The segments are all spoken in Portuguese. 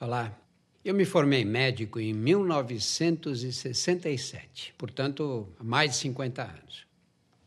Olá, eu me formei médico em 1967, portanto, há mais de 50 anos.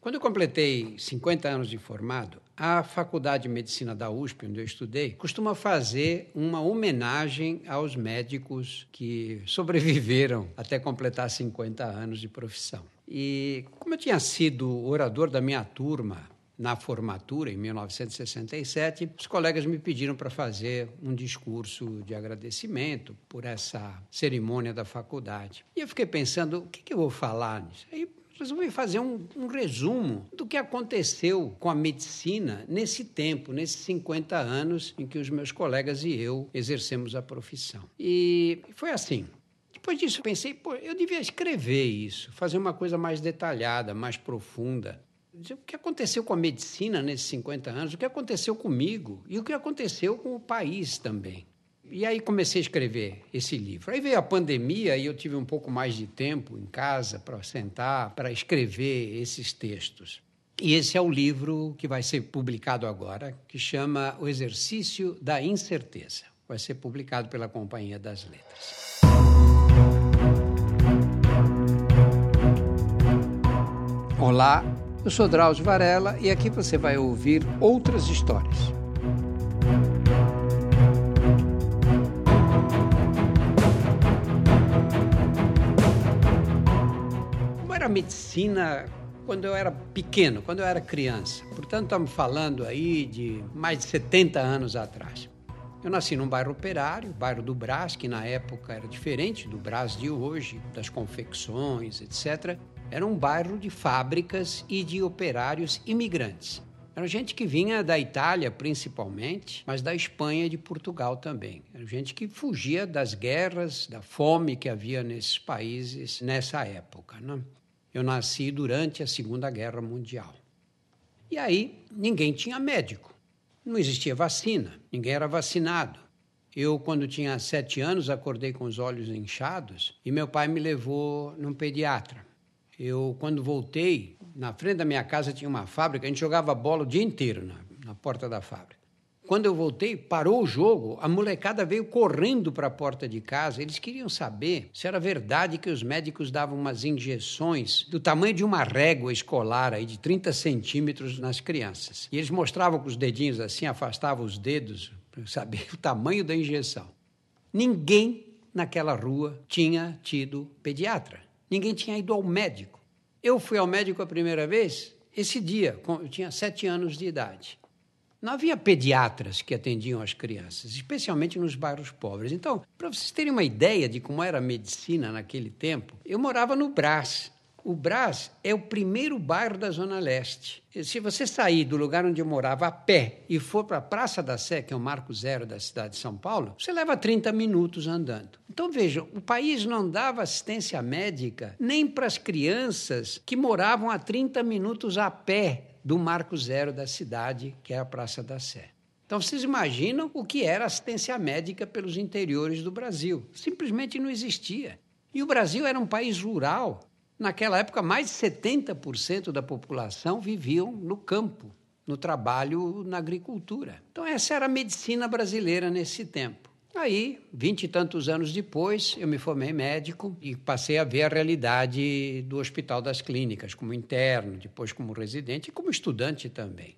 Quando eu completei 50 anos de formado, a Faculdade de Medicina da USP, onde eu estudei, costuma fazer uma homenagem aos médicos que sobreviveram até completar 50 anos de profissão. E como eu tinha sido orador da minha turma na formatura, em 1967, os colegas me pediram para fazer um discurso de agradecimento por essa cerimônia da faculdade. E eu fiquei pensando, o que, que eu vou falar nisso? Aí resolvi fazer um, um, resumo do que aconteceu com a medicina nesse tempo, nesses 50 anos em que os meus colegas e eu exercemos a profissão. E foi assim. Depois disso, pensei, pô, eu devia escrever isso, fazer uma coisa mais detalhada, mais profunda o que aconteceu com a medicina nesses 50 anos, o que aconteceu comigo e o que aconteceu com o país também. E aí comecei a escrever esse livro. Aí veio a pandemia e eu tive um pouco mais de tempo em casa para sentar, para escrever esses textos. E esse é o livro que vai ser publicado agora, que chama O Exercício da Incerteza. Vai ser publicado pela Companhia das Letras. Olá, eu sou Drauzio Varela e aqui você vai ouvir outras histórias. Como era a medicina quando eu era pequeno, quando eu era criança? Portanto, estamos falando aí de mais de 70 anos atrás. Eu nasci num bairro operário, bairro do Brás, que na época era diferente do Brás de hoje, das confecções, etc. Era um bairro de fábricas e de operários imigrantes. Era gente que vinha da Itália, principalmente, mas da Espanha e de Portugal também. Era gente que fugia das guerras, da fome que havia nesses países nessa época. Né? Eu nasci durante a Segunda Guerra Mundial. E aí, ninguém tinha médico. Não existia vacina, ninguém era vacinado. Eu, quando tinha sete anos, acordei com os olhos inchados e meu pai me levou num pediatra. Eu, quando voltei, na frente da minha casa tinha uma fábrica, a gente jogava bola o dia inteiro na, na porta da fábrica. Quando eu voltei, parou o jogo, a molecada veio correndo para a porta de casa. Eles queriam saber se era verdade que os médicos davam umas injeções do tamanho de uma régua escolar aí, de 30 centímetros nas crianças. E eles mostravam com os dedinhos assim, afastavam os dedos para saber o tamanho da injeção. Ninguém naquela rua tinha tido pediatra. Ninguém tinha ido ao médico. Eu fui ao médico a primeira vez esse dia, eu tinha sete anos de idade. Não havia pediatras que atendiam as crianças, especialmente nos bairros pobres. Então, para vocês terem uma ideia de como era a medicina naquele tempo, eu morava no Brás, o Brás é o primeiro bairro da Zona Leste. Se você sair do lugar onde eu morava a pé e for para a Praça da Sé, que é o marco zero da cidade de São Paulo, você leva 30 minutos andando. Então vejam, o país não dava assistência médica nem para as crianças que moravam a 30 minutos a pé do marco zero da cidade, que é a Praça da Sé. Então vocês imaginam o que era assistência médica pelos interiores do Brasil. Simplesmente não existia. E o Brasil era um país rural. Naquela época, mais de 70% da população viviam no campo, no trabalho na agricultura. Então, essa era a medicina brasileira nesse tempo. Aí, vinte e tantos anos depois, eu me formei médico e passei a ver a realidade do Hospital das Clínicas, como interno, depois como residente e como estudante também.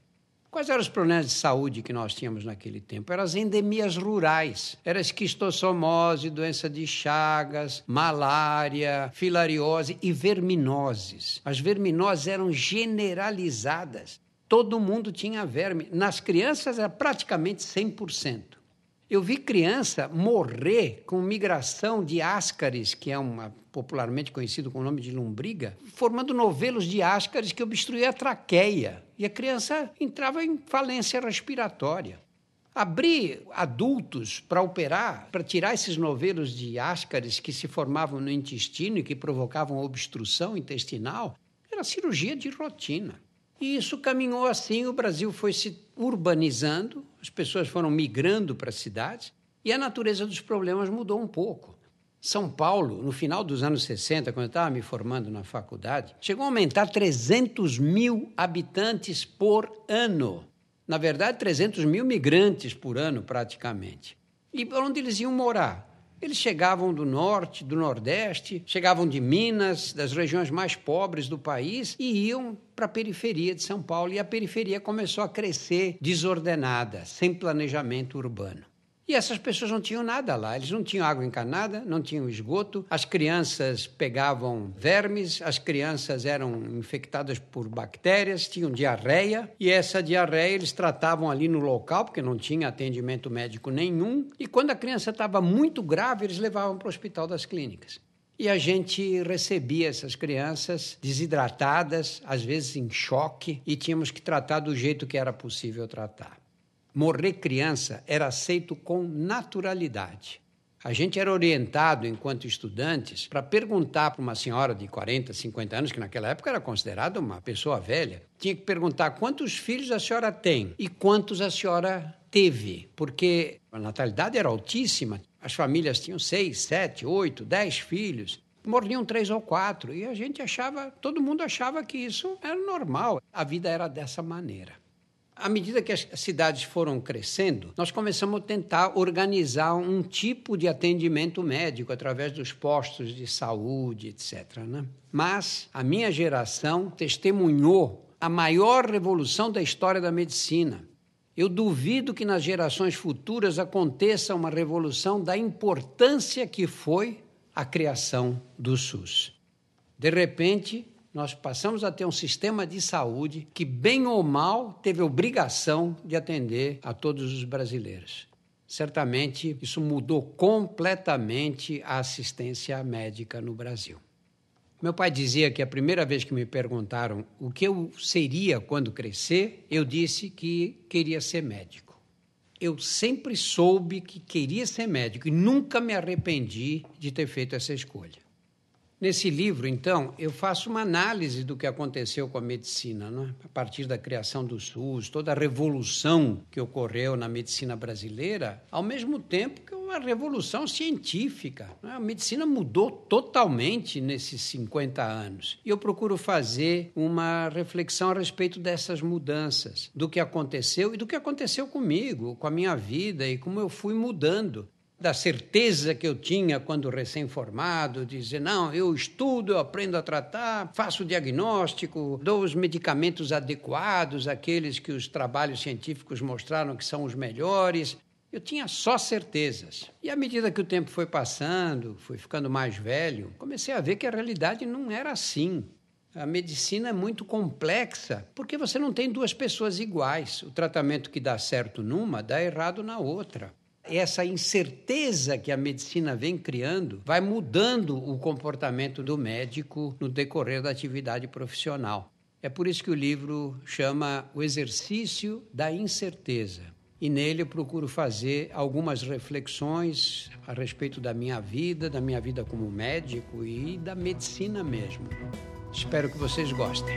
Quais eram os problemas de saúde que nós tínhamos naquele tempo? Eram as endemias rurais. Era esquistossomose, doença de Chagas, malária, filariose e verminoses. As verminoses eram generalizadas. Todo mundo tinha verme. Nas crianças era praticamente 100%. Eu vi criança morrer com migração de ascaris, que é uma popularmente conhecido com o nome de lombriga, formando novelos de ascaris que obstruía a traqueia. E a criança entrava em falência respiratória. Abrir adultos para operar, para tirar esses novelos de ascaris que se formavam no intestino e que provocavam obstrução intestinal, era cirurgia de rotina. E isso caminhou assim, o Brasil foi se urbanizando, as pessoas foram migrando para as cidades e a natureza dos problemas mudou um pouco. São Paulo, no final dos anos 60, quando eu estava me formando na faculdade, chegou a aumentar 300 mil habitantes por ano. Na verdade, 300 mil migrantes por ano, praticamente. E onde eles iam morar? Eles chegavam do norte, do nordeste, chegavam de Minas, das regiões mais pobres do país e iam para a periferia de São Paulo. E a periferia começou a crescer desordenada, sem planejamento urbano. E essas pessoas não tinham nada lá, eles não tinham água encanada, não tinham esgoto, as crianças pegavam vermes, as crianças eram infectadas por bactérias, tinham diarreia, e essa diarreia eles tratavam ali no local, porque não tinha atendimento médico nenhum, e quando a criança estava muito grave, eles levavam para o hospital das clínicas. E a gente recebia essas crianças desidratadas, às vezes em choque, e tínhamos que tratar do jeito que era possível tratar morrer criança era aceito com naturalidade. A gente era orientado, enquanto estudantes, para perguntar para uma senhora de 40, 50 anos, que naquela época era considerada uma pessoa velha, tinha que perguntar quantos filhos a senhora tem e quantos a senhora teve, porque a natalidade era altíssima. As famílias tinham seis, sete, oito, dez filhos. Morriam três ou quatro. E a gente achava, todo mundo achava que isso era normal. A vida era dessa maneira. À medida que as cidades foram crescendo, nós começamos a tentar organizar um tipo de atendimento médico através dos postos de saúde, etc. Né? Mas a minha geração testemunhou a maior revolução da história da medicina. Eu duvido que nas gerações futuras aconteça uma revolução da importância que foi a criação do SUS. De repente, nós passamos a ter um sistema de saúde que, bem ou mal, teve obrigação de atender a todos os brasileiros. Certamente, isso mudou completamente a assistência médica no Brasil. Meu pai dizia que a primeira vez que me perguntaram o que eu seria quando crescer, eu disse que queria ser médico. Eu sempre soube que queria ser médico e nunca me arrependi de ter feito essa escolha. Nesse livro, então, eu faço uma análise do que aconteceu com a medicina, né? a partir da criação do SUS, toda a revolução que ocorreu na medicina brasileira, ao mesmo tempo que uma revolução científica. Né? A medicina mudou totalmente nesses 50 anos. E eu procuro fazer uma reflexão a respeito dessas mudanças, do que aconteceu e do que aconteceu comigo, com a minha vida e como eu fui mudando da certeza que eu tinha quando recém-formado, dizer, não, eu estudo, eu aprendo a tratar, faço o diagnóstico, dou os medicamentos adequados, aqueles que os trabalhos científicos mostraram que são os melhores. Eu tinha só certezas. E à medida que o tempo foi passando, fui ficando mais velho, comecei a ver que a realidade não era assim. A medicina é muito complexa, porque você não tem duas pessoas iguais. O tratamento que dá certo numa dá errado na outra essa incerteza que a medicina vem criando vai mudando o comportamento do médico no decorrer da atividade profissional. É por isso que o livro chama O Exercício da Incerteza. E nele eu procuro fazer algumas reflexões a respeito da minha vida, da minha vida como médico e da medicina mesmo. Espero que vocês gostem.